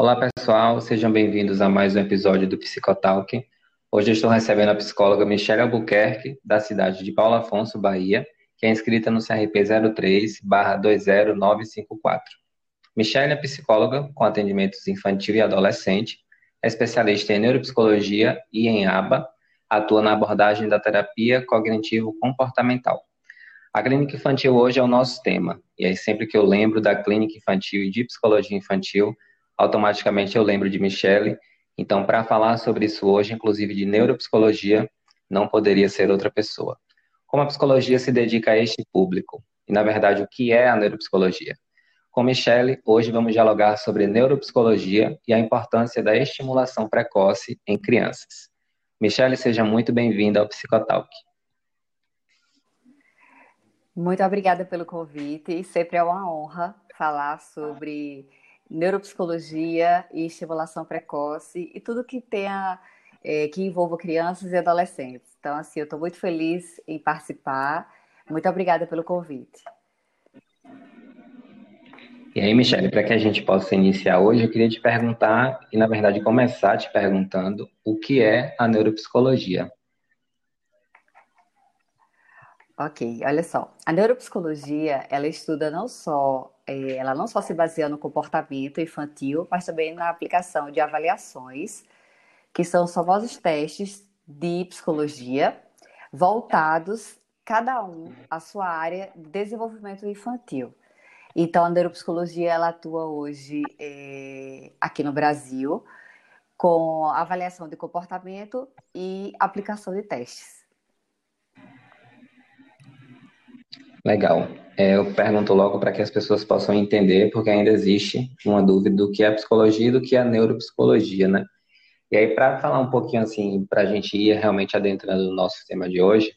Olá, pessoal, sejam bem-vindos a mais um episódio do Psicotalk. Hoje estou recebendo a psicóloga Michelle Albuquerque, da cidade de Paulo Afonso, Bahia, que é inscrita no CRP 03-20954. Michelle é psicóloga com atendimentos infantil e adolescente, é especialista em neuropsicologia e em ABA, atua na abordagem da terapia cognitivo-comportamental. A clínica infantil hoje é o nosso tema, e aí sempre que eu lembro da clínica infantil e de psicologia infantil, automaticamente eu lembro de Michele. Então, para falar sobre isso hoje, inclusive de neuropsicologia, não poderia ser outra pessoa. Como a psicologia se dedica a este público? E, na verdade, o que é a neuropsicologia? Com Michele, hoje vamos dialogar sobre neuropsicologia e a importância da estimulação precoce em crianças. Michele, seja muito bem-vinda ao Psicotalk. Muito obrigada pelo convite. Sempre é uma honra falar sobre neuropsicologia e estimulação precoce e tudo que tenha é, que envolva crianças e adolescentes. Então, assim, eu estou muito feliz em participar. Muito obrigada pelo convite. E aí, Michele, para que a gente possa iniciar hoje, eu queria te perguntar, e na verdade começar te perguntando, o que é a neuropsicologia? Ok, olha só. A neuropsicologia, ela estuda não só, é, ela não só se baseia no comportamento infantil, mas também na aplicação de avaliações, que são os famosos testes de psicologia, voltados cada um à sua área de desenvolvimento infantil. Então, a neuropsicologia ela atua hoje é, aqui no Brasil com avaliação de comportamento e aplicação de testes. Legal. É, eu pergunto logo para que as pessoas possam entender, porque ainda existe uma dúvida do que é psicologia e do que é neuropsicologia, né? E aí, para falar um pouquinho assim, para a gente ir realmente adentrando no nosso tema de hoje,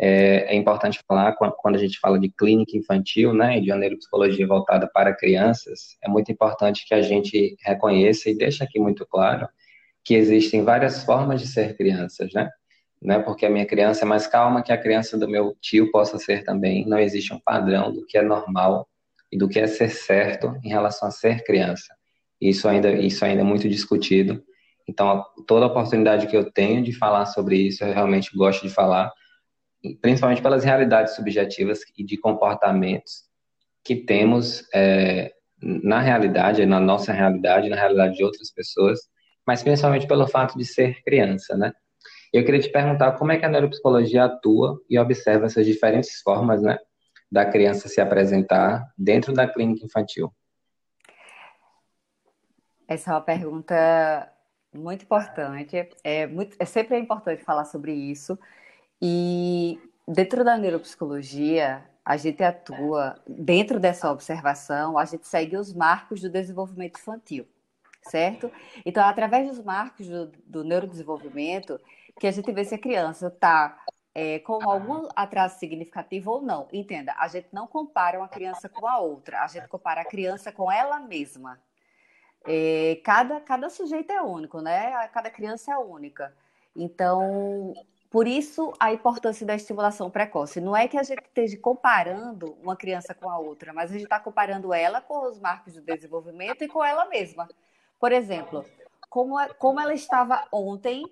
é, é, importante falar, quando a gente fala de clínica infantil, né, e de uma neuropsicologia voltada para crianças, é muito importante que a gente reconheça e deixe aqui muito claro que existem várias formas de ser crianças, né? Né? Porque a minha criança é mais calma que a criança do meu tio possa ser também. Não existe um padrão do que é normal e do que é ser certo em relação a ser criança. Isso ainda, isso ainda é muito discutido. Então, toda oportunidade que eu tenho de falar sobre isso, eu realmente gosto de falar, principalmente pelas realidades subjetivas e de comportamentos que temos é, na realidade, na nossa realidade, na realidade de outras pessoas, mas principalmente pelo fato de ser criança, né? Eu queria te perguntar como é que a neuropsicologia atua e observa essas diferentes formas, né, da criança se apresentar dentro da clínica infantil. Essa é uma pergunta muito importante. É, muito, é sempre importante falar sobre isso. E dentro da neuropsicologia, a gente atua, dentro dessa observação, a gente segue os marcos do desenvolvimento infantil, certo? Então, através dos marcos do, do neurodesenvolvimento, que a gente vê se a criança está é, com algum atraso significativo ou não. Entenda, a gente não compara uma criança com a outra, a gente compara a criança com ela mesma. É, cada, cada sujeito é único, né? Cada criança é única. Então, por isso a importância da estimulação precoce. Não é que a gente esteja comparando uma criança com a outra, mas a gente está comparando ela com os marcos de desenvolvimento e com ela mesma. Por exemplo, como, é, como ela estava ontem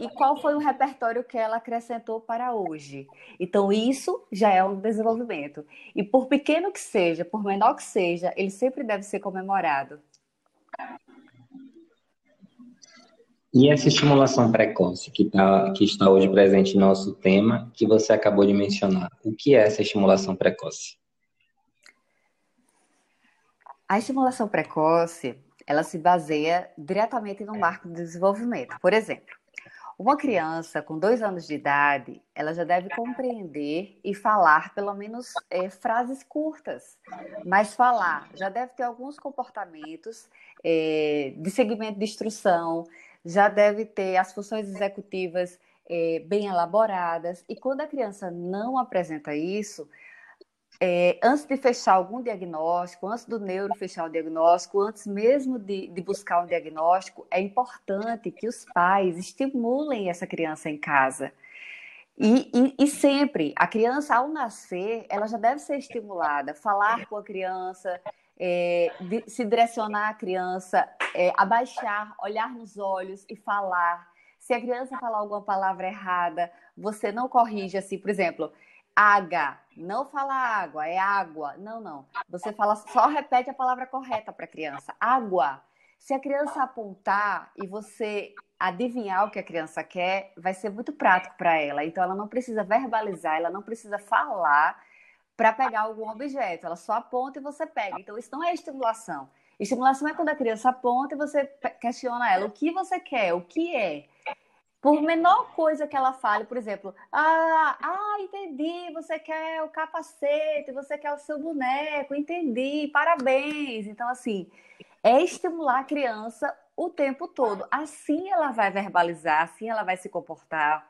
e qual foi o repertório que ela acrescentou para hoje. Então, isso já é um desenvolvimento. E por pequeno que seja, por menor que seja, ele sempre deve ser comemorado. E essa estimulação precoce que, tá, que está hoje presente no nosso tema, que você acabou de mencionar, o que é essa estimulação precoce? A estimulação precoce ela se baseia diretamente no marco de desenvolvimento. Por exemplo, uma criança com dois anos de idade, ela já deve compreender e falar pelo menos é, frases curtas, mas falar já deve ter alguns comportamentos é, de segmento de instrução, já deve ter as funções executivas é, bem elaboradas. E quando a criança não apresenta isso, é, antes de fechar algum diagnóstico, antes do neuro fechar o diagnóstico, antes mesmo de, de, buscar um diagnóstico, é importante que os pais estimulem essa criança em casa. E, e, e, sempre, a criança ao nascer, ela já deve ser estimulada, falar com a criança, é, se direcionar à criança, é, abaixar, olhar nos olhos e falar. Se a criança falar alguma palavra errada, você não corrige assim, por exemplo, água, não fala água, é água. Não, não. Você fala, só repete a palavra correta para a criança. Água. Se a criança apontar e você adivinhar o que a criança quer, vai ser muito prático para ela. Então ela não precisa verbalizar, ela não precisa falar para pegar algum objeto. Ela só aponta e você pega. Então isso não é estimulação. Estimulação é quando a criança aponta e você questiona ela o que você quer, o que é. Por menor coisa que ela fale, por exemplo, ah, ah, entendi, você quer o capacete, você quer o seu boneco, entendi, parabéns. Então, assim, é estimular a criança o tempo todo. Assim ela vai verbalizar, assim ela vai se comportar,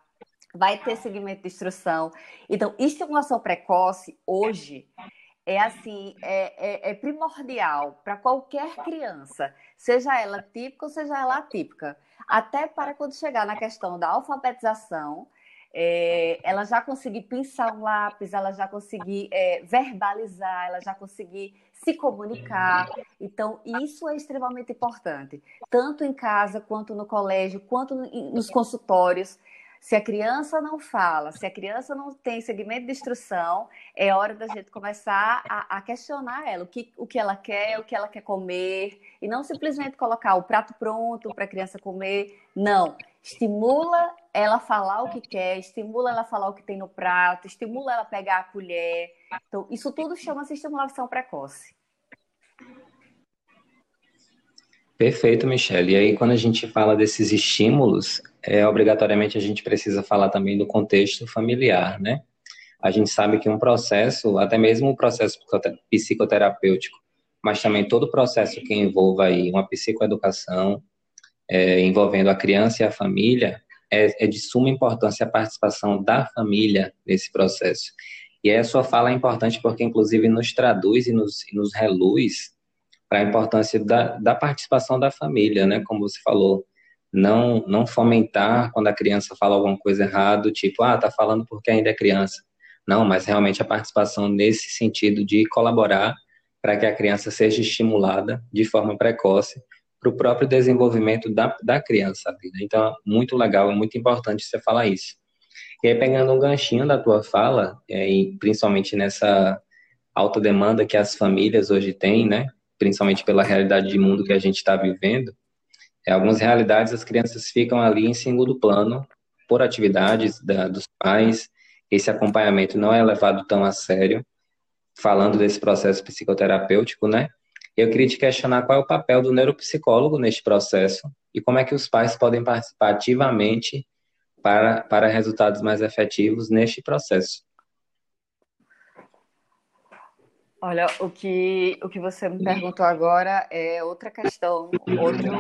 vai ter segmento de instrução. Então, estimulação precoce, hoje, é assim, é, é, é primordial para qualquer criança, seja ela típica ou seja ela atípica até para quando chegar na questão da alfabetização, é, ela já conseguir pinçar um lápis, ela já conseguir é, verbalizar, ela já conseguir se comunicar. Então, isso é extremamente importante, tanto em casa, quanto no colégio, quanto nos consultórios. Se a criança não fala, se a criança não tem segmento de instrução, é hora da gente começar a, a, questionar ela, o que, o que ela quer, o que ela quer comer, e não simplesmente colocar o prato pronto para a criança comer. Não. Estimula ela falar o que quer, estimula ela falar o que tem no prato, estimula ela pegar a colher. Então, isso tudo chama-se estimulação precoce. Perfeito, Michelle. E aí, quando a gente fala desses estímulos, é, obrigatoriamente a gente precisa falar também do contexto familiar, né? A gente sabe que um processo, até mesmo um processo psicoterapêutico, mas também todo o processo que envolva aí uma psicoeducação, é, envolvendo a criança e a família, é, é, de suma importância a participação da família nesse processo. E aí a sua fala é importante porque, inclusive, nos traduz e nos, e nos reluz para a importância da, da participação da família, né? Como você falou, não não fomentar quando a criança fala alguma coisa errada, tipo, ah, tá falando porque ainda é criança. Não, mas realmente a participação nesse sentido de colaborar para que a criança seja estimulada de forma precoce para o próprio desenvolvimento da, da criança. Né? Então, muito legal, é muito importante você falar isso. E aí, pegando um ganchinho da tua fala, é, e principalmente nessa alta demanda que as famílias hoje têm, né? Principalmente pela realidade de mundo que a gente está vivendo, em é, algumas realidades as crianças ficam ali em segundo plano por atividades da, dos pais, esse acompanhamento não é levado tão a sério, falando desse processo psicoterapêutico, né? Eu queria te questionar qual é o papel do neuropsicólogo neste processo e como é que os pais podem participar ativamente para, para resultados mais efetivos neste processo. Olha, o que, o que você me perguntou agora é outra questão, outro,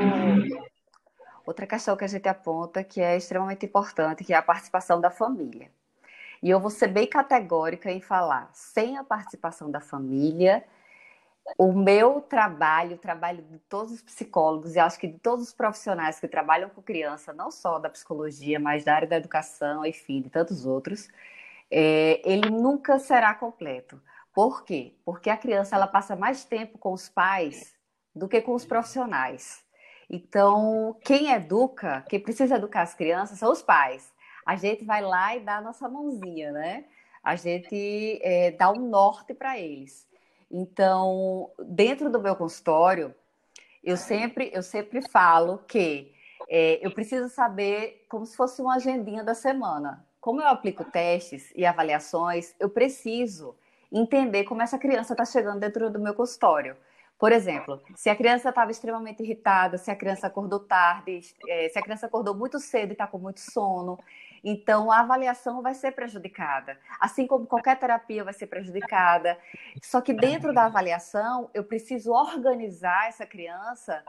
outra questão que a gente aponta que é extremamente importante, que é a participação da família. E eu vou ser bem categórica em falar, sem a participação da família, o meu trabalho, o trabalho de todos os psicólogos e acho que de todos os profissionais que trabalham com criança, não só da psicologia, mas da área da educação, enfim, de tantos outros, é, ele nunca será completo. Por quê? Porque a criança ela passa mais tempo com os pais do que com os profissionais. Então, quem educa, quem precisa educar as crianças são os pais. A gente vai lá e dá a nossa mãozinha, né? A gente é, dá um norte para eles. Então, dentro do meu consultório, eu sempre, eu sempre falo que é, eu preciso saber como se fosse uma agendinha da semana. Como eu aplico testes e avaliações, eu preciso entender como essa criança está chegando dentro do meu consultório. Por exemplo, se a criança estava extremamente irritada, se a criança acordou tarde, é, se a criança acordou muito cedo e está com muito sono, então a avaliação vai ser prejudicada. Assim como qualquer terapia vai ser prejudicada. Só que dentro da avaliação, eu preciso organizar essa criança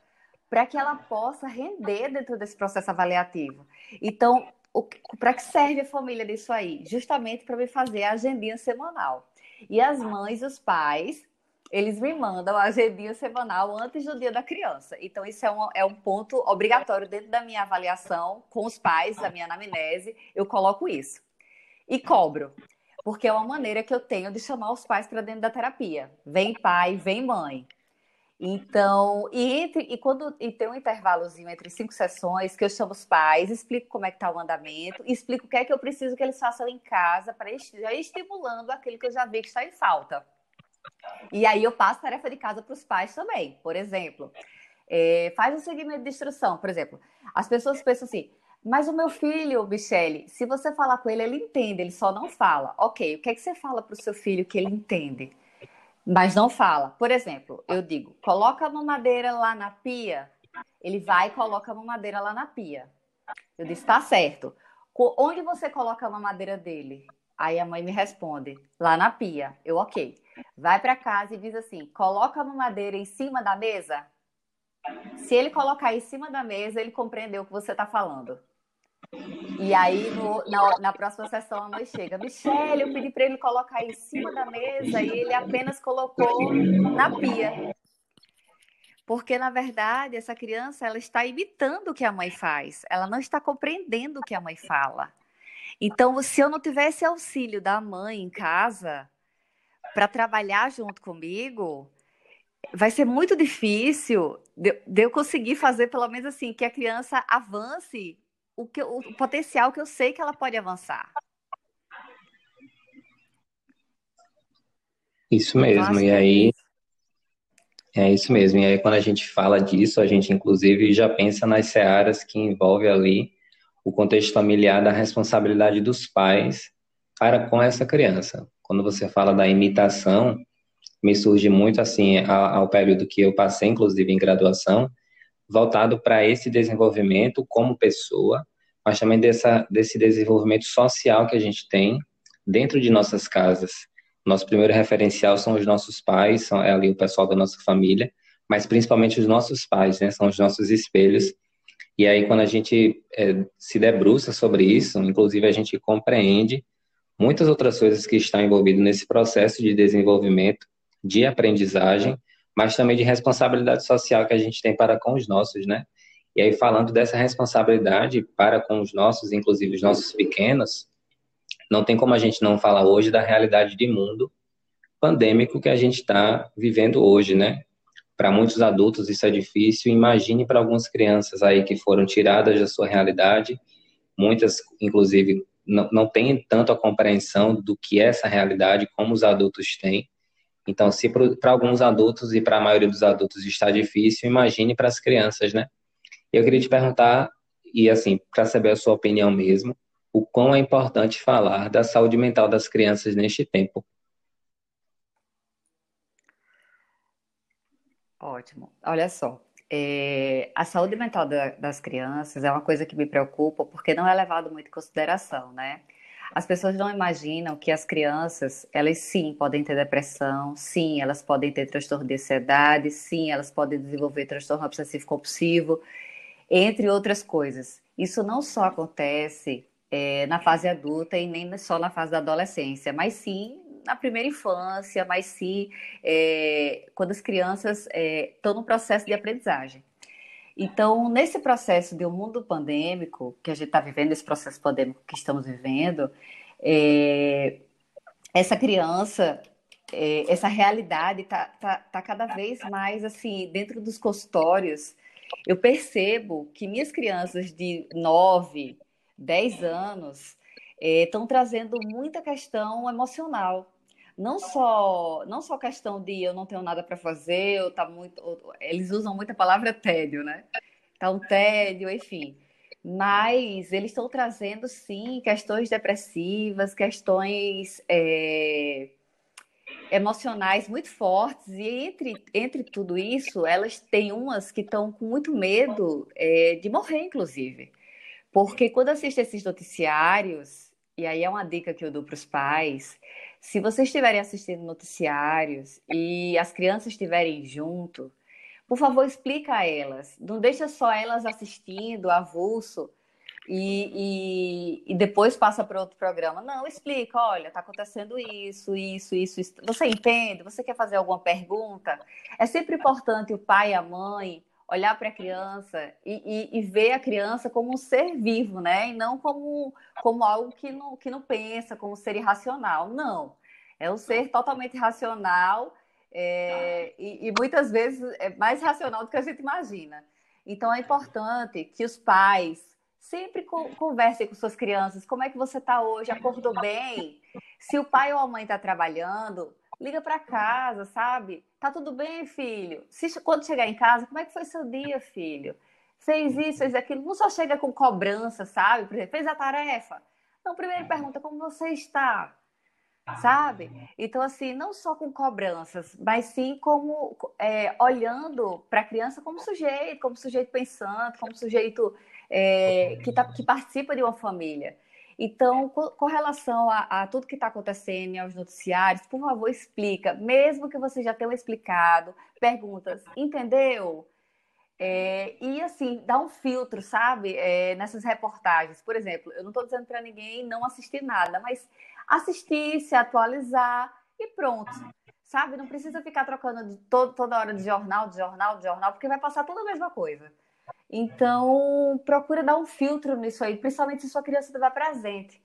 para que ela possa render dentro desse processo avaliativo. Então, para que serve a família disso aí? Justamente para me fazer a agendinha semanal. E as mães e os pais, eles me mandam a agendinha semanal antes do dia da criança. Então, isso é um, é um ponto obrigatório dentro da minha avaliação com os pais, da minha anamnese, eu coloco isso. E cobro, porque é uma maneira que eu tenho de chamar os pais para dentro da terapia. Vem pai, vem mãe. Então, e, entre, e quando e tem um intervalozinho entre cinco sessões, que eu chamo os pais, explico como é que está o andamento, explico o que é que eu preciso que eles façam em casa para já estimulando aquilo que eu já vi que está em falta. E aí eu passo tarefa de casa para os pais também. Por exemplo, é, faz um segmento de instrução. Por exemplo, as pessoas pensam assim, mas o meu filho, Michele, se você falar com ele, ele entende, ele só não fala. Ok, o que é que você fala para o seu filho que ele entende? Mas não fala. Por exemplo, eu digo, coloca a mamadeira lá na pia. Ele vai e coloca a mamadeira lá na pia. Eu disse, tá certo. Onde você coloca a mamadeira dele? Aí a mãe me responde, lá na pia. Eu, ok. Vai para casa e diz assim, coloca a mamadeira em cima da mesa. Se ele colocar em cima da mesa, ele compreendeu o que você está falando. E aí, no, na, na, próxima sessão, a mãe chega. Michele, eu pedi para ele colocar em cima da mesa e ele apenas colocou na pia. Porque, na verdade, essa criança ela está imitando o que a mãe faz. Ela não está compreendendo o que a mãe fala. Então, se eu não tivesse auxílio da mãe em casa para trabalhar junto comigo, vai ser muito difícil de, de eu conseguir fazer, pelo menos assim, que a criança avance o, que, o potencial que eu sei que ela pode avançar. Isso mesmo, e aí. É isso mesmo, e aí quando a gente fala disso, a gente inclusive já pensa nas searas que envolve ali o contexto familiar da responsabilidade dos pais para com essa criança. Quando você fala da imitação, me surge muito assim ao, ao período que eu passei, inclusive em graduação, voltado para esse desenvolvimento como pessoa, mas também dessa, desse desenvolvimento social que a gente tem dentro de nossas casas. Nosso primeiro referencial são os nossos pais, são é ali o pessoal da nossa família, mas principalmente os nossos pais, né? São os nossos espelhos. E aí, quando a gente é, se debruça sobre isso, inclusive a gente compreende muitas outras coisas que estão envolvidas nesse processo de desenvolvimento, de aprendizagem, mas também de responsabilidade social que a gente tem para com os nossos, né? E aí, falando dessa responsabilidade para com os nossos, inclusive os nossos pequenos, não tem como a gente não falar hoje da realidade de mundo pandêmico que a gente está vivendo hoje, né? Para muitos adultos isso é difícil. Imagine para algumas crianças aí que foram tiradas da sua realidade, muitas, inclusive, não, não têm tanto a compreensão do que é essa realidade como os adultos têm. Então, se para alguns adultos e para a maioria dos adultos está difícil, imagine para as crianças, né? Eu queria te perguntar, e assim, para saber a sua opinião mesmo, o quão é importante falar da saúde mental das crianças neste tempo. Ótimo. Olha só, é, a saúde mental da, das crianças é uma coisa que me preocupa porque não é levado muito em consideração, né? As pessoas não imaginam que as crianças, elas sim podem ter depressão, sim, elas podem ter transtorno de ansiedade, sim, elas podem desenvolver transtorno obsessivo compulsivo, entre outras coisas. Isso não só acontece é, na fase adulta e nem só na fase da adolescência, mas sim na primeira infância, mas sim é, quando as crianças estão é, no processo de aprendizagem. Então, nesse processo de um mundo pandêmico, que a gente está vivendo, esse processo pandêmico que estamos vivendo, é, essa criança, é, essa realidade está tá, tá cada vez mais assim, dentro dos consultórios. Eu percebo que minhas crianças de 9, 10 anos estão é, trazendo muita questão emocional não só não só questão de eu não tenho nada para fazer, ou tá muito, eles usam muito a palavra tédio, né? Tá um tédio, enfim. Mas eles estão trazendo sim questões depressivas, questões é, emocionais muito fortes e entre entre tudo isso, elas têm umas que estão com muito medo é, de morrer, inclusive, porque quando assistem esses noticiários e aí é uma dica que eu dou para os pais se vocês estiverem assistindo noticiários e as crianças estiverem junto, por favor, explica a elas. Não deixa só elas assistindo, avulso, e, e, e depois passa para outro programa. Não, explica, olha, está acontecendo isso, isso, isso, isso. Você entende? Você quer fazer alguma pergunta? É sempre importante o pai e a mãe olhar para a criança e, e, e, ver a criança como um ser vivo, né? E não como, como algo que não, que não pensa, como um ser irracional. Não. É um ser totalmente racional, é, e, e muitas vezes é mais racional do que a gente imagina. Então é importante que os pais sempre conversem com suas crianças. Como é que você está hoje? Acordou bem? Se o pai ou a mãe está trabalhando, liga para casa, sabe? Tá tudo bem, filho? Se, quando chegar em casa, como é que foi seu dia, filho? Fez isso, fez aquilo. Não só chega com cobrança, sabe? Por exemplo, fez a tarefa. Não, primeiro pergunta como você está sabe? Então, assim, não só com cobranças, mas sim como é, olhando para a criança como sujeito, como sujeito pensante, como sujeito é, que, tá, que participa de uma família. Então, com, relação a, a, tudo que está acontecendo aos noticiários, por favor, explica, mesmo que você já tenha explicado, perguntas, entendeu? É, e assim, dá um filtro, sabe, é, nessas reportagens. Por exemplo, eu não estou dizendo para ninguém não assistir nada, mas assistir, se atualizar e pronto. Sabe? Não precisa ficar trocando todo, toda hora de jornal, de jornal, de jornal, porque vai passar tudo a mesma coisa. Então, procura dar um filtro nisso aí, principalmente se sua criança estiver presente.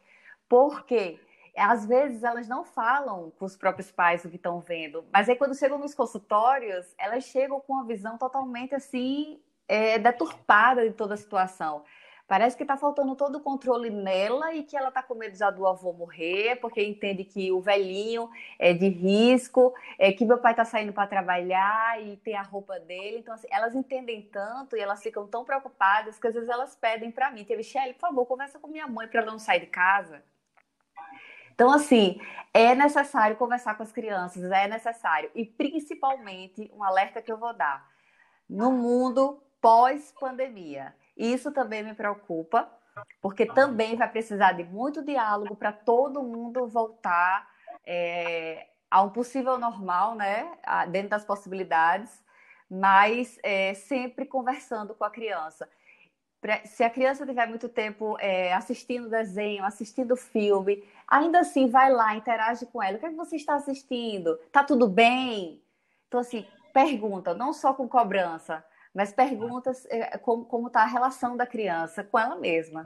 Porque às vezes elas não falam com os próprios pais o que estão vendo, mas aí quando chegam nos consultórios, elas chegam com uma visão totalmente assim, é, deturpada de toda a situação. Parece que está faltando todo o controle nela e que ela está com medo já do avô morrer, porque entende que o velhinho é de risco, é que meu pai está saindo para trabalhar e tem a roupa dele. Então, assim, elas entendem tanto e elas ficam tão preocupadas que às vezes elas pedem para mim, Michelle, por favor, conversa com minha mãe para ela não sair de casa. Então, assim, é necessário conversar com as crianças, é necessário. E principalmente, um alerta que eu vou dar: no mundo pós-pandemia isso também me preocupa, porque também vai precisar de muito diálogo para todo mundo voltar é, a um possível normal, né? Dentro das possibilidades, mas é, sempre conversando com a criança. Se a criança tiver muito tempo é, assistindo desenho, assistindo filme, ainda assim vai lá, interage com ela. O que, é que você está assistindo? Tá tudo bem? Então, assim, pergunta, não só com cobrança, mas perguntas é, como está a relação da criança com ela mesma.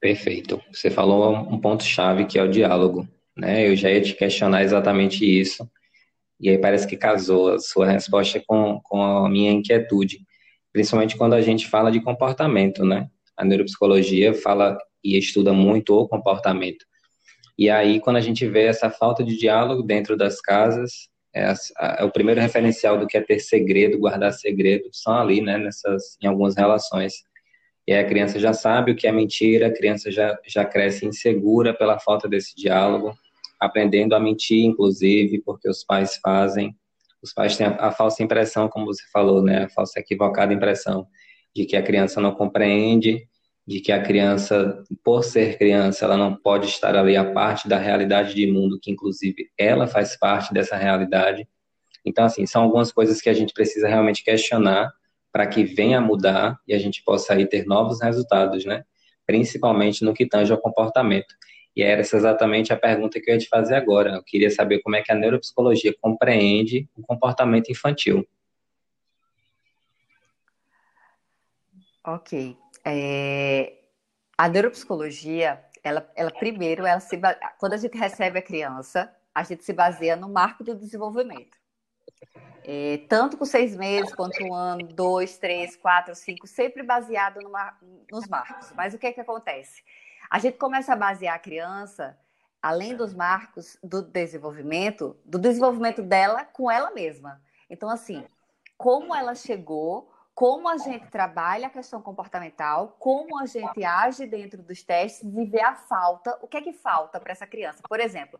Perfeito. Você falou um ponto-chave que é o diálogo. Né? Eu já ia te questionar exatamente isso. E aí parece que casou a sua resposta com, com a minha inquietude. Principalmente quando a gente fala de comportamento, né? A neuropsicologia fala e estuda muito o comportamento. E aí, quando a gente vê essa falta de diálogo dentro das casas, é, é, o primeiro referencial do que é ter segredo, guardar segredo, são ali, né, nessas, em algumas relações. E a criança já sabe o que é mentira, a criança já, já cresce insegura pela falta desse diálogo, aprendendo a mentir, inclusive, porque os pais fazem. Os pais têm a, a falsa impressão, como você falou, né, a falsa equivocada impressão de que a criança não compreende, de que a criança, por ser criança, ela não pode estar ali a parte da realidade de mundo, que inclusive ela faz parte dessa realidade. Então, assim, são algumas coisas que a gente precisa realmente questionar para que venha a mudar e a gente possa aí ter novos resultados, né? Principalmente no que tange ao comportamento. E era exatamente a pergunta que eu ia te fazer agora. Eu queria saber como é que a neuropsicologia compreende o comportamento infantil. Ok. É, a neuropsicologia, ela, ela primeiro, ela se, quando a gente recebe a criança, a gente se baseia no marco do desenvolvimento. É, tanto com seis meses, quanto um ano, dois, três, quatro, cinco, sempre baseado nos marcos. Mas o que é que acontece? A gente começa a basear a criança, além dos marcos do desenvolvimento, do desenvolvimento dela com ela mesma. Então, assim, como ela chegou, como a gente trabalha a questão comportamental, como a gente age dentro dos testes e ver a falta, o que é que falta para essa criança. Por exemplo,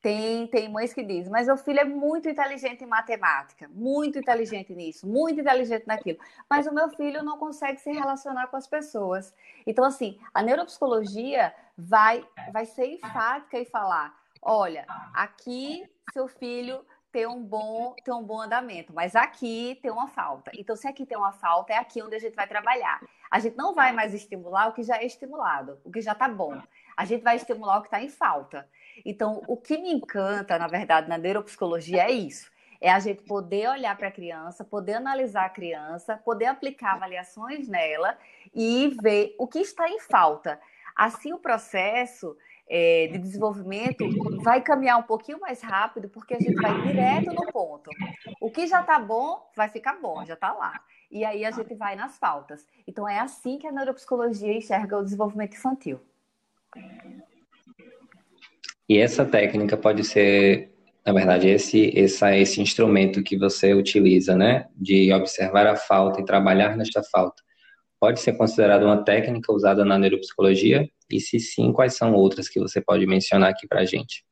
tem, tem mães que dizem, mas o filho é muito inteligente em matemática, muito inteligente nisso, muito inteligente naquilo, mas o meu filho não consegue se relacionar com as pessoas. Então, assim, a neuropsicologia vai, vai ser enfática e falar: olha, aqui seu filho ter um bom ter um bom andamento, mas aqui tem uma falta. Então, se aqui tem uma falta, é aqui onde a gente vai trabalhar. A gente não vai mais estimular o que já é estimulado, o que já está bom. A gente vai estimular o que está em falta. Então, o que me encanta, na verdade, na neuropsicologia é isso. É a gente poder olhar para a criança, poder analisar a criança, poder aplicar avaliações nela e ver o que está em falta. Assim, o processo é, de desenvolvimento vai caminhar um pouquinho mais rápido, porque a gente vai direto no ponto. O que já está bom, vai ficar bom, já está lá. E aí a gente vai nas pautas. Então é assim que a neuropsicologia enxerga o desenvolvimento infantil. E essa técnica pode ser, na verdade, esse, essa, esse instrumento que você utiliza, né? De observar a falta e trabalhar nesta falta. Pode ser considerada uma técnica usada na neuropsicologia? E se sim, quais são outras que você pode mencionar aqui para a gente?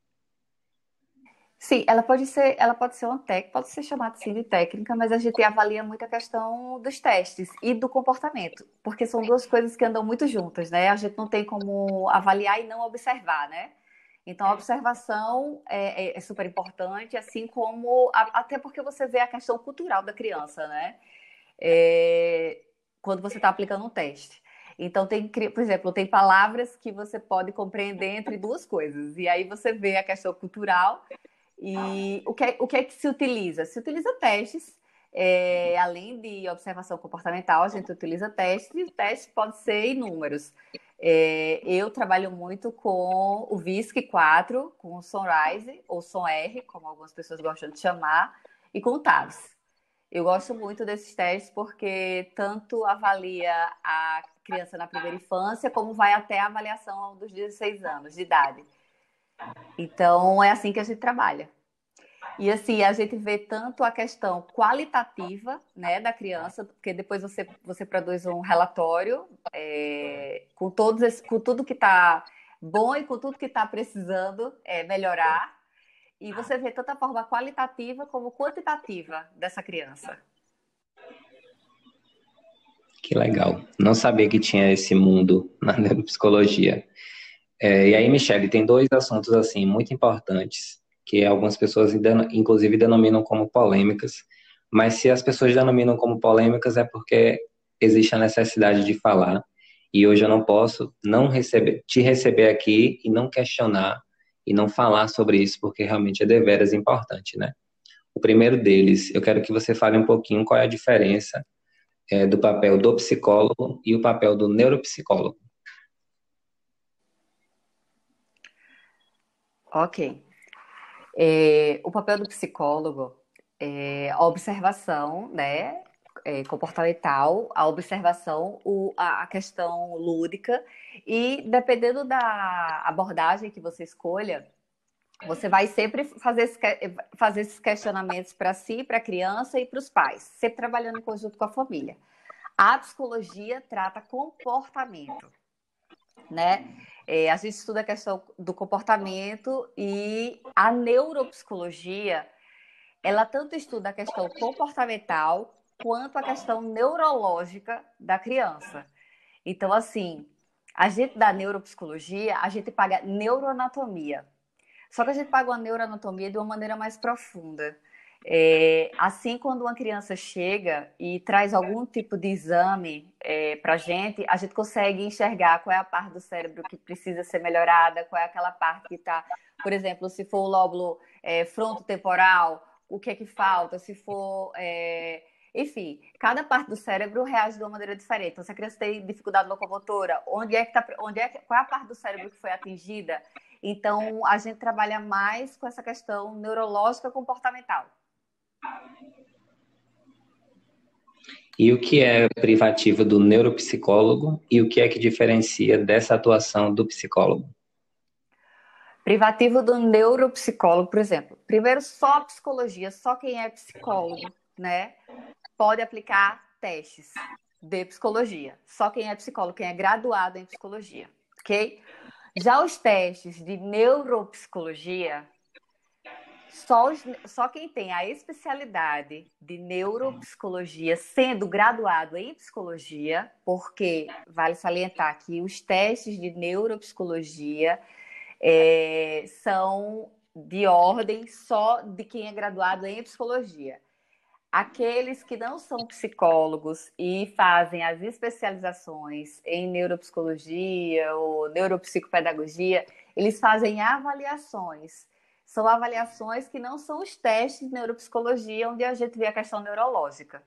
Sim, ela pode ser, ela pode ser uma técnica, pode ser chamada sim de técnica, mas a gente avalia muito a questão dos testes e do comportamento, porque são duas coisas que andam muito juntas, né? A gente não tem como avaliar e não observar, né? Então, a observação é, é, é super importante, assim como a, até porque você vê a questão cultural da criança, né? É, quando você está aplicando um teste. Então, tem, por exemplo, tem palavras que você pode compreender entre duas coisas. E aí você vê a questão cultural e o que é, o que, é que se utiliza? Se utiliza testes, é, além de observação comportamental, a gente utiliza testes, e testes podem ser inúmeros. É, eu trabalho muito com o VISC 4, com o Sunrise, ou SonR, como algumas pessoas gostam de chamar, e com o TAVS. Eu gosto muito desses testes porque tanto avalia a criança na primeira infância, como vai até a avaliação dos 16 anos de idade. Então, é assim que a gente trabalha. E assim, a gente vê tanto a questão qualitativa né, da criança, porque depois você, você produz um relatório é, com, todos esse, com tudo que está bom e com tudo que está precisando é, melhorar. E você vê tanto a forma qualitativa como quantitativa dessa criança. Que legal. Não sabia que tinha esse mundo na neuropsicologia. É, e aí, Michele, tem dois assuntos assim muito importantes que algumas pessoas inclusive denominam como polêmicas, mas se as pessoas denominam como polêmicas é porque existe a necessidade de falar e hoje eu não posso não receber, te receber aqui e não questionar e não falar sobre isso porque realmente é deveras importante, né? O primeiro deles, eu quero que você fale um pouquinho qual é a diferença é, do papel do psicólogo e o papel do neuropsicólogo. Ok. É, o papel do psicólogo é a observação, né? É, comportamental, a observação, o, a, questão lúdica, e dependendo da abordagem que você escolha, você vai sempre fazer, fazer esses questionamentos para si, para a criança e para os pais, sempre trabalhando em conjunto com a família. A psicologia trata comportamento, né? É, a gente estuda a questão do comportamento e a neuropsicologia, ela tanto estuda a questão comportamental quanto a questão neurológica da criança. Então, assim, a gente da neuropsicologia, a gente paga neuroanatomia. Só que a gente paga a neuroanatomia de uma maneira mais profunda. É, assim, quando uma criança chega e traz algum tipo de exame é, para a gente, a gente consegue enxergar qual é a parte do cérebro que precisa ser melhorada, qual é aquela parte que está, por exemplo, se for o lóbulo é, frontotemporal, o que é que falta, se for. É, enfim, cada parte do cérebro reage de uma maneira diferente. Então, se a criança tem dificuldade locomotora, onde é que tá, onde é, qual é a parte do cérebro que foi atingida? Então, a gente trabalha mais com essa questão neurológica comportamental. E o que é privativo do neuropsicólogo e o que é que diferencia dessa atuação do psicólogo? Privativo do neuropsicólogo, por exemplo. Primeiro, só psicologia, só quem é psicólogo, né, pode aplicar testes de psicologia. Só quem é psicólogo, quem é graduado em psicologia, ok? Já os testes de neuropsicologia só, os, só quem tem a especialidade de neuropsicologia, sendo graduado em psicologia, porque vale salientar que os testes de neuropsicologia é, são de ordem só de quem é graduado em psicologia. Aqueles que não são psicólogos e fazem as especializações em neuropsicologia ou neuropsicopedagogia, eles fazem avaliações são avaliações que não são os testes de neuropsicologia, onde a gente vê a questão neurológica.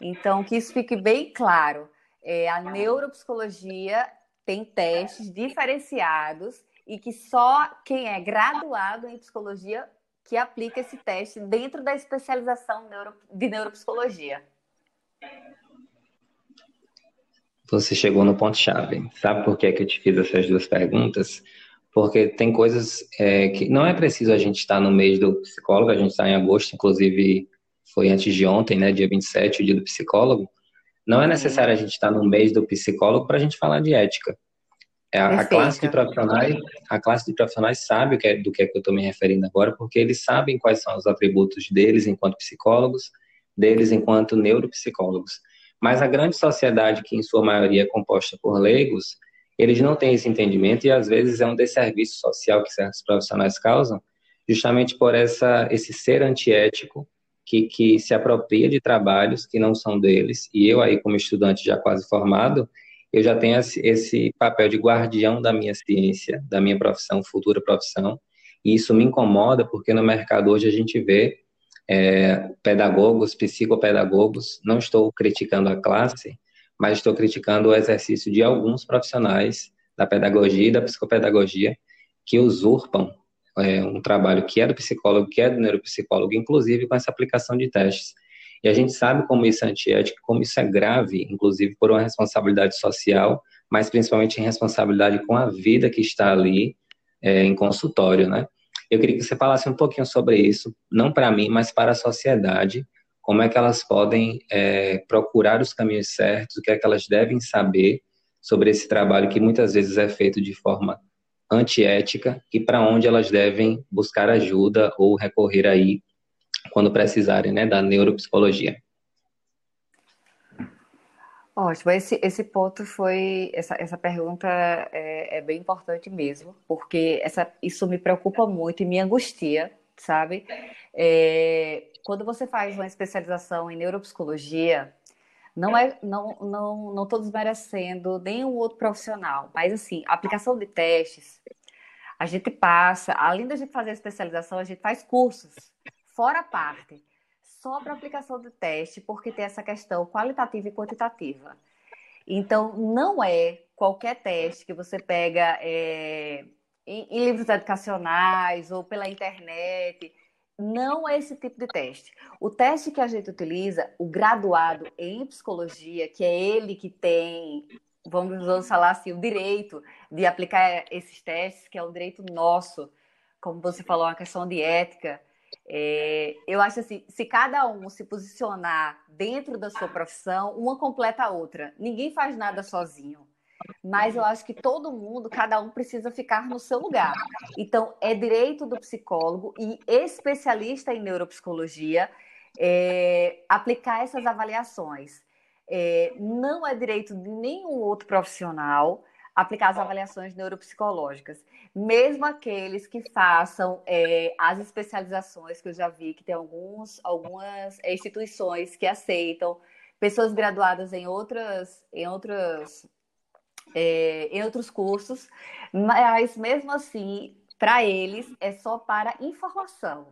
Então, que isso fique bem claro. É, a neuropsicologia tem testes diferenciados e que só quem é graduado em psicologia que aplica esse teste dentro da especialização de neuropsicologia. Você chegou no ponto-chave. Sabe por que, é que eu te fiz essas duas perguntas? Porque tem coisas é, que não é preciso a gente estar no mês do psicólogo, a gente está em agosto, inclusive foi antes de ontem, né, dia 27, o dia do psicólogo. Não é necessário a gente estar no mês do psicólogo para a gente falar de ética. É, a, classe de profissionais, a classe de profissionais sabe o que é, do que, é que eu estou me referindo agora, porque eles sabem quais são os atributos deles enquanto psicólogos, deles enquanto neuropsicólogos. Mas a grande sociedade, que em sua maioria é composta por leigos, eles não têm esse entendimento e às vezes é um desserviço social que certos profissionais causam, justamente por essa, esse ser antiético que, que se apropria de trabalhos que não são deles. E eu aí, como estudante já quase formado, eu já tenho esse papel de guardião da minha ciência, da minha profissão, futura profissão, e isso me incomoda porque no mercado hoje a gente vê é, pedagogos, psicopedagogos, não estou criticando a classe, mas estou criticando o exercício de alguns profissionais da pedagogia e da psicopedagogia que usurpam é, um trabalho que é do psicólogo, que é do neuropsicólogo, inclusive com essa aplicação de testes. E a gente sabe como isso é antiético, como isso é grave, inclusive por uma responsabilidade social, mas principalmente em responsabilidade com a vida que está ali é, em consultório, né? Eu queria que você falasse um pouquinho sobre isso, não para mim, mas para a sociedade, como é que elas podem é, procurar os caminhos certos, o que é que elas devem saber sobre esse trabalho que muitas vezes é feito de forma antiética e para onde elas devem buscar ajuda ou recorrer aí quando precisarem, né, da neuropsicologia. Ótimo, esse, esse ponto foi, essa, essa pergunta é, é bem importante mesmo, porque essa, isso me preocupa muito e me angustia, sabe? É, quando você faz uma especialização em neuropsicologia, não é, não, não, não estou desmerecendo nenhum outro profissional, mas assim, aplicação de testes, a gente passa, além da gente fazer a especialização, a gente faz cursos fora a parte, só para aplicação do teste, porque tem essa questão qualitativa e quantitativa. Então, não é qualquer teste que você pega é, em, em livros educacionais ou pela internet. Não é esse tipo de teste. O teste que a gente utiliza, o graduado em psicologia, que é ele que tem, vamos, vamos falar assim, o direito de aplicar esses testes, que é um direito nosso, como você falou, uma questão de ética. É, eu acho assim, se cada um se posicionar dentro da sua profissão, uma completa a outra. Ninguém faz nada sozinho. Mas eu acho que todo mundo, cada um precisa ficar no seu lugar. Então, é direito do psicólogo e especialista em neuropsicologia é, aplicar essas avaliações. É, não é direito de nenhum outro profissional aplicar as avaliações neuropsicológicas, mesmo aqueles que façam é, as especializações que eu já vi que tem alguns, algumas instituições que aceitam pessoas graduadas em outras, em outras, é, em outros cursos, mas mesmo assim, para eles é só para informação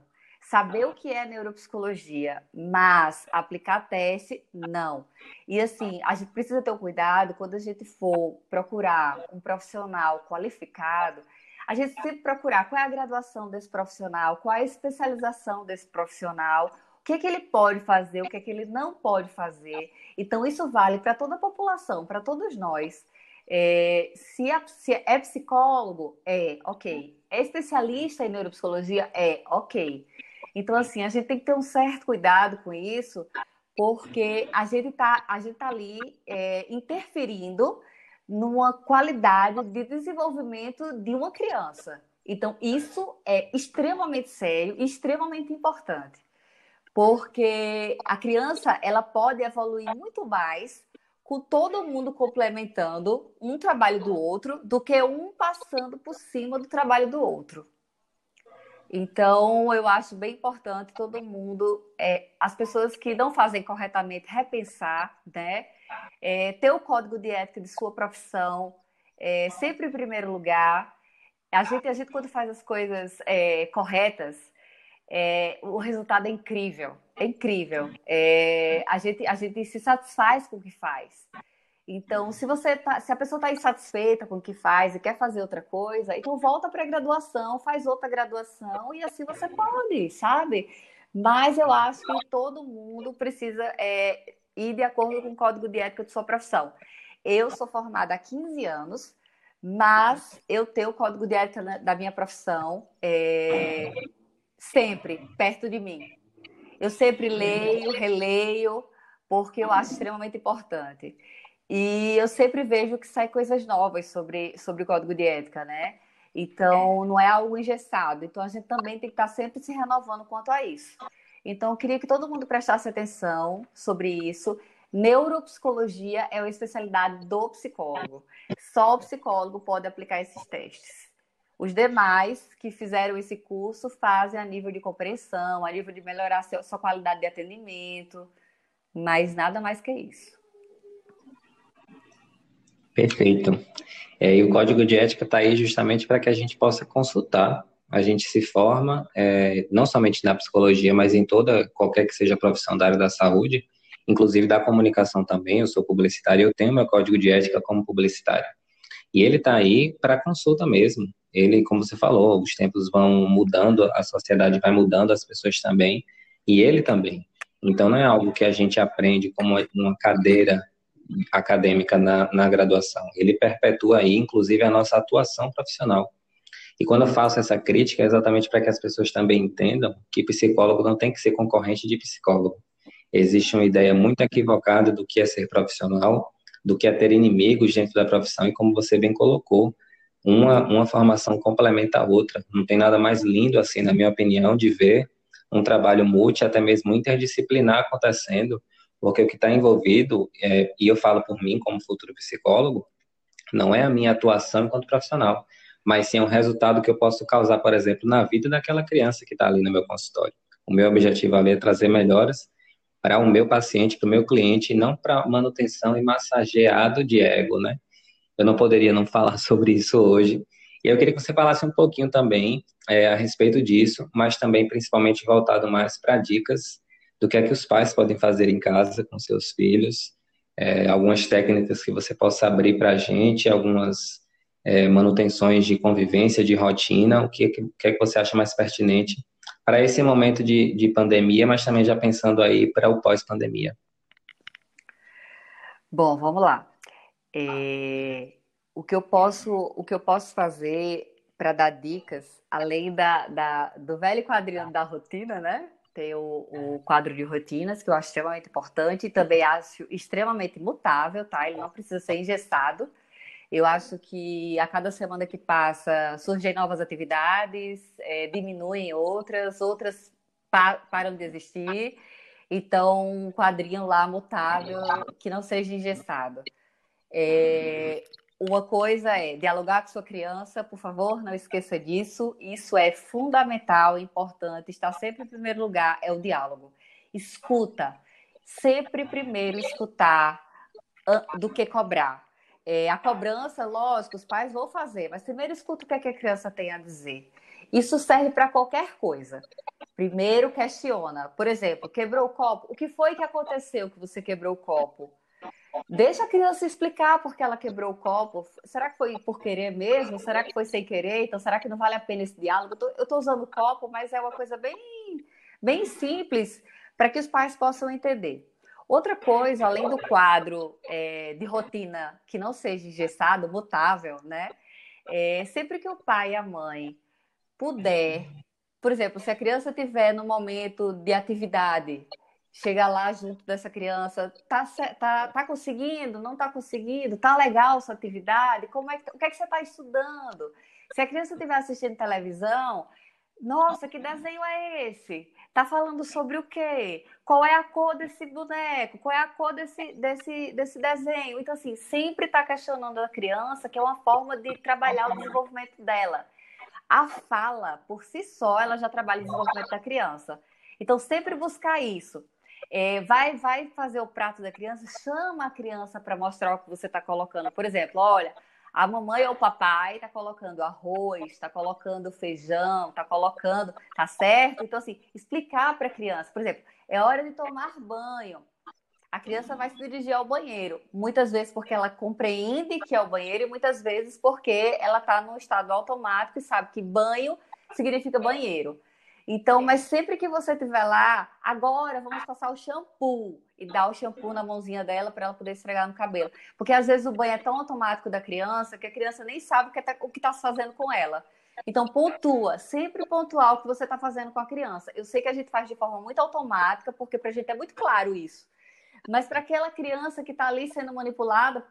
saber o que é neuropsicologia, mas aplicar teste, não. E assim, a gente precisa ter um cuidado quando a gente for procurar um profissional qualificado, a gente sempre procurar qual é a graduação desse profissional, qual é a especialização desse profissional, o que, é que ele pode fazer, o que, é que ele não pode fazer. Então, isso vale para toda a população, para todos nós. É, se, é, se é psicólogo, é ok. É especialista em neuropsicologia, é ok. Então, assim, a gente tem que ter um certo cuidado com isso, porque a gente está tá ali é, interferindo numa qualidade de desenvolvimento de uma criança. Então, isso é extremamente sério e extremamente importante, porque a criança ela pode evoluir muito mais com todo mundo complementando um trabalho do outro do que um passando por cima do trabalho do outro. Então, eu acho bem importante todo mundo, é, as pessoas que não fazem corretamente, repensar, né? É, ter o código de ética de sua profissão, é, sempre em primeiro lugar. A gente, a gente quando faz as coisas é, corretas, é, o resultado é incrível, é incrível. É, a, gente, a gente se satisfaz com o que faz. Então, se você tá, se a pessoa está insatisfeita com o que faz e quer fazer outra coisa, então volta para a graduação, faz outra graduação e assim você pode, sabe? Mas eu acho que todo mundo precisa é, ir de acordo com o código de ética de sua profissão. Eu sou formada há 15 anos, mas eu tenho o código de ética da minha profissão é, sempre perto de mim. Eu sempre leio, releio, porque eu acho extremamente importante. E eu sempre vejo que sai coisas novas sobre, sobre o código de ética, né? Então, não é algo engessado. Então, a gente também tem que estar sempre se renovando quanto a isso. Então, eu queria que todo mundo prestasse atenção sobre isso. Neuropsicologia é uma especialidade do psicólogo. Só o psicólogo pode aplicar esses testes. Os demais que fizeram esse curso fazem a nível de compreensão, a nível de melhorar sua qualidade de atendimento, mas nada mais que isso. Perfeito. É, e o código de ética está aí justamente para que a gente possa consultar. A gente se forma, é, não somente na psicologia, mas em toda, qualquer que seja a profissão da área da saúde, inclusive da comunicação também. Eu sou publicitário, eu tenho meu código de ética como publicitário. E ele está aí para consulta mesmo. Ele, como você falou, os tempos vão mudando, a sociedade vai mudando, as pessoas também, e ele também. Então, não é algo que a gente aprende como uma cadeira acadêmica na, na graduação. Ele perpetua aí, inclusive, a nossa atuação profissional. E quando eu faço essa crítica, é exatamente para que as pessoas também entendam que psicólogo não tem que ser concorrente de psicólogo. Existe uma ideia muito equivocada do que é ser profissional, do que é ter inimigos dentro da profissão, e como você bem colocou, uma, uma formação complementa a outra. Não tem nada mais lindo, assim, na minha opinião, de ver um trabalho multi, até mesmo interdisciplinar acontecendo, porque o que está envolvido, é, e eu falo por mim como futuro psicólogo, não é a minha atuação enquanto profissional, mas sim é um resultado que eu posso causar, por exemplo, na vida daquela criança que está ali no meu consultório. O meu objetivo ali é trazer melhoras para o meu paciente, para o meu cliente, e não para manutenção e massageado de ego, né? Eu não poderia não falar sobre isso hoje. E eu queria que você falasse um pouquinho também é, a respeito disso, mas também principalmente voltado mais para dicas do que é que os pais podem fazer em casa com seus filhos, é, algumas técnicas que você possa abrir para a gente, algumas é, manutenções de convivência, de rotina, o que, que, que é que você acha mais pertinente para esse momento de, de pandemia, mas também já pensando aí para o pós-pandemia. Bom, vamos lá. É, o que eu posso, o que eu posso fazer para dar dicas, além da, da, do velho quadrinho da rotina, né? Tem o, o, quadro de rotinas, que eu acho extremamente importante e também acho extremamente mutável, tá? Ele não precisa ser engessado. Eu acho que a cada semana que passa surgem novas atividades, é, diminuem outras, outras pa param de existir. Então, um quadrinho lá mutável que não seja engessado. É, uma coisa é dialogar com sua criança, por favor, não esqueça disso. Isso é fundamental, importante, está sempre em primeiro lugar, é o diálogo. Escuta, sempre primeiro escutar do que cobrar. É, a cobrança, lógico, os pais vão fazer, mas primeiro escuta o que, é que a criança tem a dizer. Isso serve para qualquer coisa. Primeiro questiona. Por exemplo, quebrou o copo. O que foi que aconteceu que você quebrou o copo? Deixa a criança explicar porque ela quebrou o copo. Será que foi por querer mesmo? Será que foi sem querer? Então, será que não vale a pena esse diálogo? Eu estou usando copo, mas é uma coisa bem, bem simples para que os pais possam entender. Outra coisa, além do quadro é, de rotina que não seja engessado, mutável, né? É, sempre que o pai e a mãe puder, por exemplo, se a criança tiver no momento de atividade chegar lá junto dessa criança, tá, tá, tá conseguindo, não tá conseguindo, tá legal sua atividade, como é que, o que é que você está estudando? Se a criança estiver assistindo televisão, nossa, que desenho é esse? Tá falando sobre o quê? Qual é a cor desse boneco? Qual é a cor desse, desse, desse desenho? Então, assim, sempre está questionando a criança, que é uma forma de trabalhar o desenvolvimento dela. A fala, por si só, ela já trabalha o desenvolvimento da criança. Então, sempre buscar isso. É, vai, vai fazer o prato da criança, chama a criança para mostrar o que você está colocando. Por exemplo, olha, a mamãe ou o papai está colocando arroz, está colocando feijão, está colocando, tá certo? Então, assim, explicar para a criança, por exemplo, é hora de tomar banho. a criança vai se dirigir ao banheiro. Muitas vezes porque ela compreende que é o banheiro e muitas vezes porque ela está no estado automático e sabe que banho significa banheiro. Então, mas sempre que você estiver lá, agora vamos passar o shampoo e dar o shampoo na mãozinha dela para ela poder esfregar no cabelo. Porque às vezes o banho é tão automático da criança que a criança nem sabe o que está tá fazendo com ela. Então, pontua, sempre pontuar o que você está fazendo com a criança. Eu sei que a gente faz de forma muito automática, porque para a gente é muito claro isso. Mas para aquela criança que está ali sendo manipulada,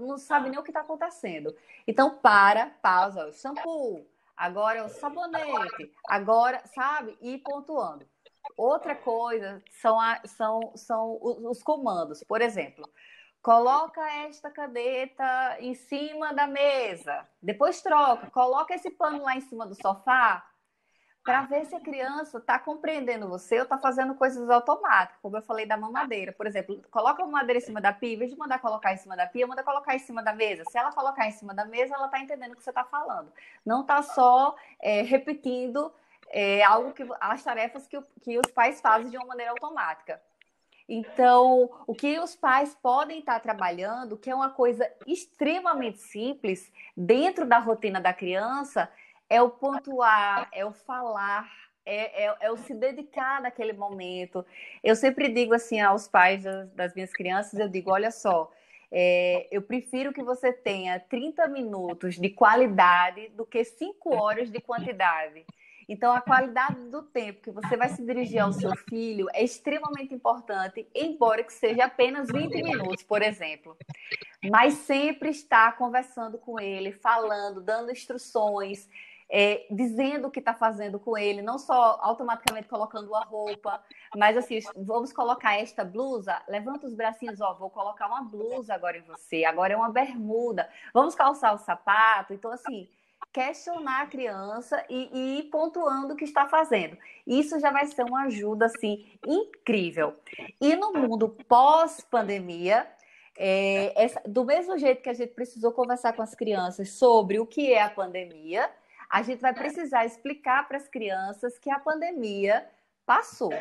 não sabe nem o que está acontecendo. Então, para, pausa, o shampoo, agora é o sabonete, agora, sabe? E pontuando. Outra coisa são, a, são, são os comandos. Por exemplo, coloca esta caneta em cima da mesa, depois troca, coloca esse pano lá em cima do sofá, para ver se a criança está compreendendo você ou está fazendo coisas automáticas, como eu falei da mamadeira. Por exemplo, coloca a mamadeira em cima da pia, em vez de mandar colocar em cima da pia, manda colocar em cima da mesa. Se ela colocar em cima da mesa, ela está entendendo o que você está falando. Não está só é, repetindo é, algo que as tarefas que, que os pais fazem de uma maneira automática. Então, o que os pais podem estar trabalhando, que é uma coisa extremamente simples, dentro da rotina da criança, é o pontuar, é o falar, é, é, é, o se dedicar naquele momento. Eu sempre digo assim aos pais das, das minhas crianças, eu digo, olha só, é, eu prefiro que você tenha 30 minutos de qualidade do que 5 horas de quantidade. Então, a qualidade do tempo que você vai se dirigir ao seu filho é extremamente importante, embora que seja apenas 20 minutos, por exemplo. Mas sempre estar conversando com ele, falando, dando instruções, é, dizendo o que está fazendo com ele, não só automaticamente colocando a roupa, mas assim, vamos colocar esta blusa, levanta os bracinhos, ó, vou colocar uma blusa agora em você, agora é uma bermuda, vamos calçar o sapato, então assim, questionar a criança e, e ir pontuando o que está fazendo. Isso já vai ser uma ajuda, assim, incrível. E no mundo pós-pandemia, é, do mesmo jeito que a gente precisou conversar com as crianças sobre o que é a pandemia, a gente vai precisar explicar para as crianças que a pandemia passou.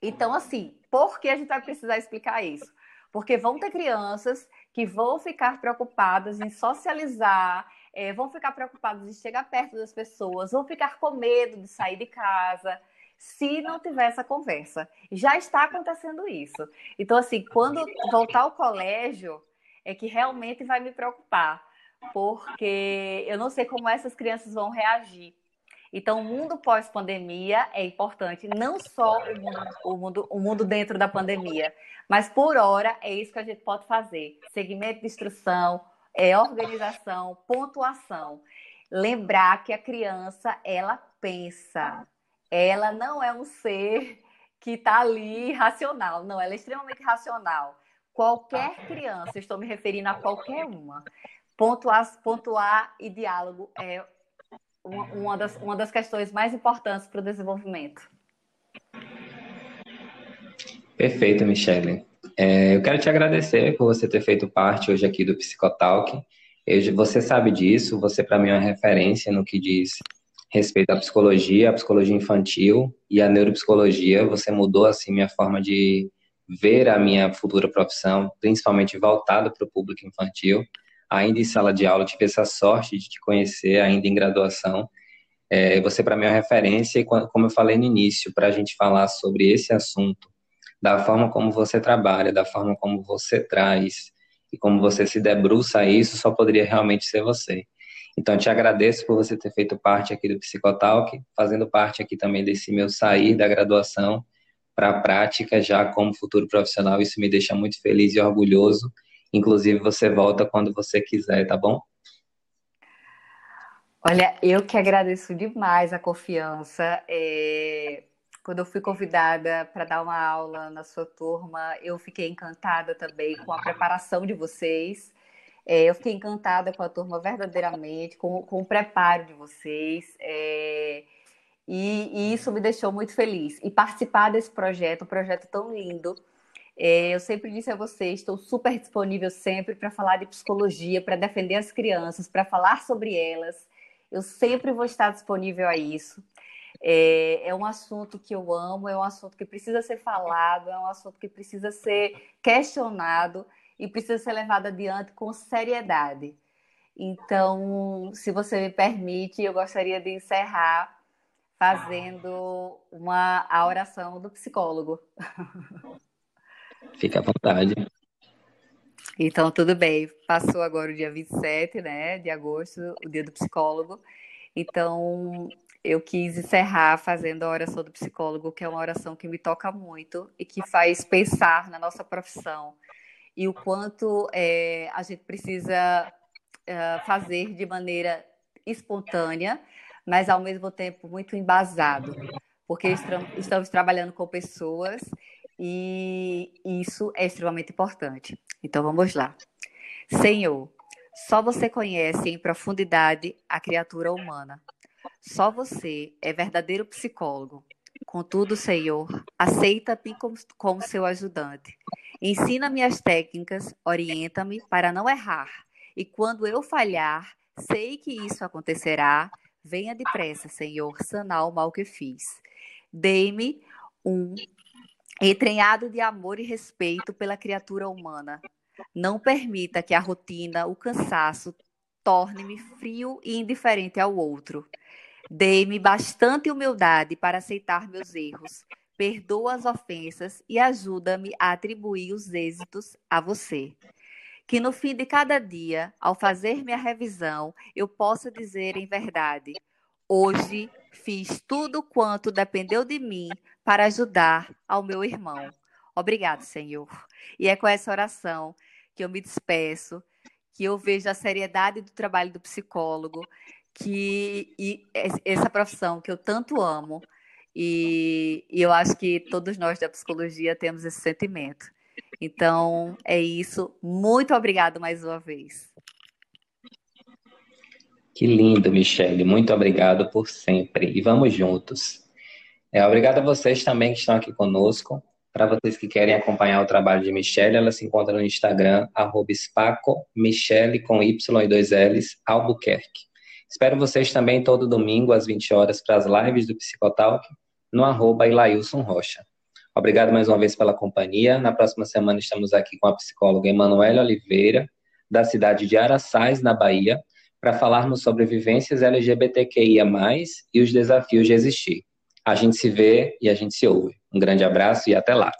Então, assim, por que a gente vai precisar explicar isso? Porque vão ter crianças que vão ficar preocupadas em socializar, é, vão ficar preocupadas em chegar perto das pessoas, vão ficar com medo de sair de casa, se não tiver essa conversa. Já está acontecendo isso. Então, assim, quando voltar ao colégio, é que realmente vai me preocupar porque eu não sei como essas crianças vão reagir. Então, o mundo pós-pandemia é importante, não só o mundo, o, mundo, o mundo dentro da pandemia, mas por hora é isso que a gente pode fazer: segmento de instrução, é, organização, pontuação. Lembrar que a criança, ela pensa, ela não é um ser que está ali racional, não, ela é extremamente racional. Qualquer criança, estou me referindo a qualquer uma, pontuar, pontuar e diálogo é uma, uma, das, uma das questões mais importantes para o desenvolvimento. Perfeito, Michele. É, eu quero te agradecer por você ter feito parte hoje aqui do Psicotalk. Eu, você sabe disso, você para mim é uma referência no que diz respeito à psicologia, à psicologia infantil e à neuropsicologia. Você mudou assim minha forma de ver a minha futura profissão, principalmente voltada para o público infantil ainda em sala de aula, tive essa sorte de te conhecer ainda em graduação. É, você, para mim, é uma referência, e como eu falei no início, para a gente falar sobre esse assunto, da forma como você trabalha, da forma como você traz e como você se debruça a isso, só poderia realmente ser você. Então, te agradeço por você ter feito parte aqui do Psicotalk, fazendo parte aqui também desse meu sair da graduação para a prática já como futuro profissional. Isso me deixa muito feliz e orgulhoso Inclusive, você volta quando você quiser, tá bom? Olha, eu que agradeço demais a confiança. É... Quando eu fui convidada para dar uma aula na sua turma, eu fiquei encantada também com a preparação de vocês. É, eu fiquei encantada com a turma verdadeiramente, com, com o preparo de vocês. É... E, e, isso me deixou muito feliz. E participar desse projeto, um projeto tão lindo, eu sempre disse a vocês, estou super disponível sempre para falar de psicologia, para defender as crianças, para falar sobre elas. Eu sempre vou estar disponível a isso. É, é, um assunto que eu amo, é um assunto que precisa ser falado, é um assunto que precisa ser questionado e precisa ser levado adiante com seriedade. Então, se você me permite, eu gostaria de encerrar fazendo uma a oração do psicólogo. Fique à vontade. Então, tudo bem. Passou agora o dia 27 né, de agosto, o dia do psicólogo. Então, eu quis encerrar fazendo a oração do psicólogo, que é uma oração que me toca muito e que faz pensar na nossa profissão e o quanto é, a gente precisa é, fazer de maneira espontânea, mas ao mesmo tempo muito embasado, porque estamos trabalhando com pessoas e isso é extremamente importante. Então vamos lá. Senhor, só você conhece em profundidade a criatura humana. Só você é verdadeiro psicólogo. Contudo, Senhor, aceita-me como, seu ajudante. Ensina-me as técnicas, orienta-me para não errar. E quando eu falhar, sei que isso acontecerá. Venha depressa, Senhor, sanar o mal que fiz. Dei-me um entranhado de amor e respeito pela criatura humana. Não permita que a rotina, o cansaço, torne-me frio e indiferente ao outro. Dei-me bastante humildade para aceitar meus erros. Perdoa as ofensas e ajuda-me a atribuir os êxitos a você. Que no fim de cada dia, ao fazer minha revisão, eu possa dizer em verdade: hoje fiz tudo quanto dependeu de mim para ajudar ao meu irmão. Obrigado, Senhor. E é com essa oração que eu me despeço, que eu vejo a seriedade do trabalho do psicólogo, que essa profissão que eu tanto amo, e, e eu acho que todos nós da psicologia temos esse sentimento. Então, é isso. Muito obrigado mais uma vez. Que lindo, Michele. Muito obrigado por sempre. E vamos juntos. É, obrigado a vocês também que estão aqui conosco. Para vocês que querem acompanhar o trabalho de Michelle, ela se encontra no Instagram, arroba Spaco, Michele com Y e dois L's, Albuquerque. Espero vocês também todo domingo às 20 horas para as lives do Psicotalk no arroba Ilailson Rocha. Obrigado mais uma vez pela companhia. Na próxima semana estamos aqui com a psicóloga Emanuela Oliveira, da cidade de Araçás, na Bahia, para falarmos sobre vivências LGBTQIA+, e os desafios de existir. A gente se vê e a gente se ouve. Um grande abraço e até lá.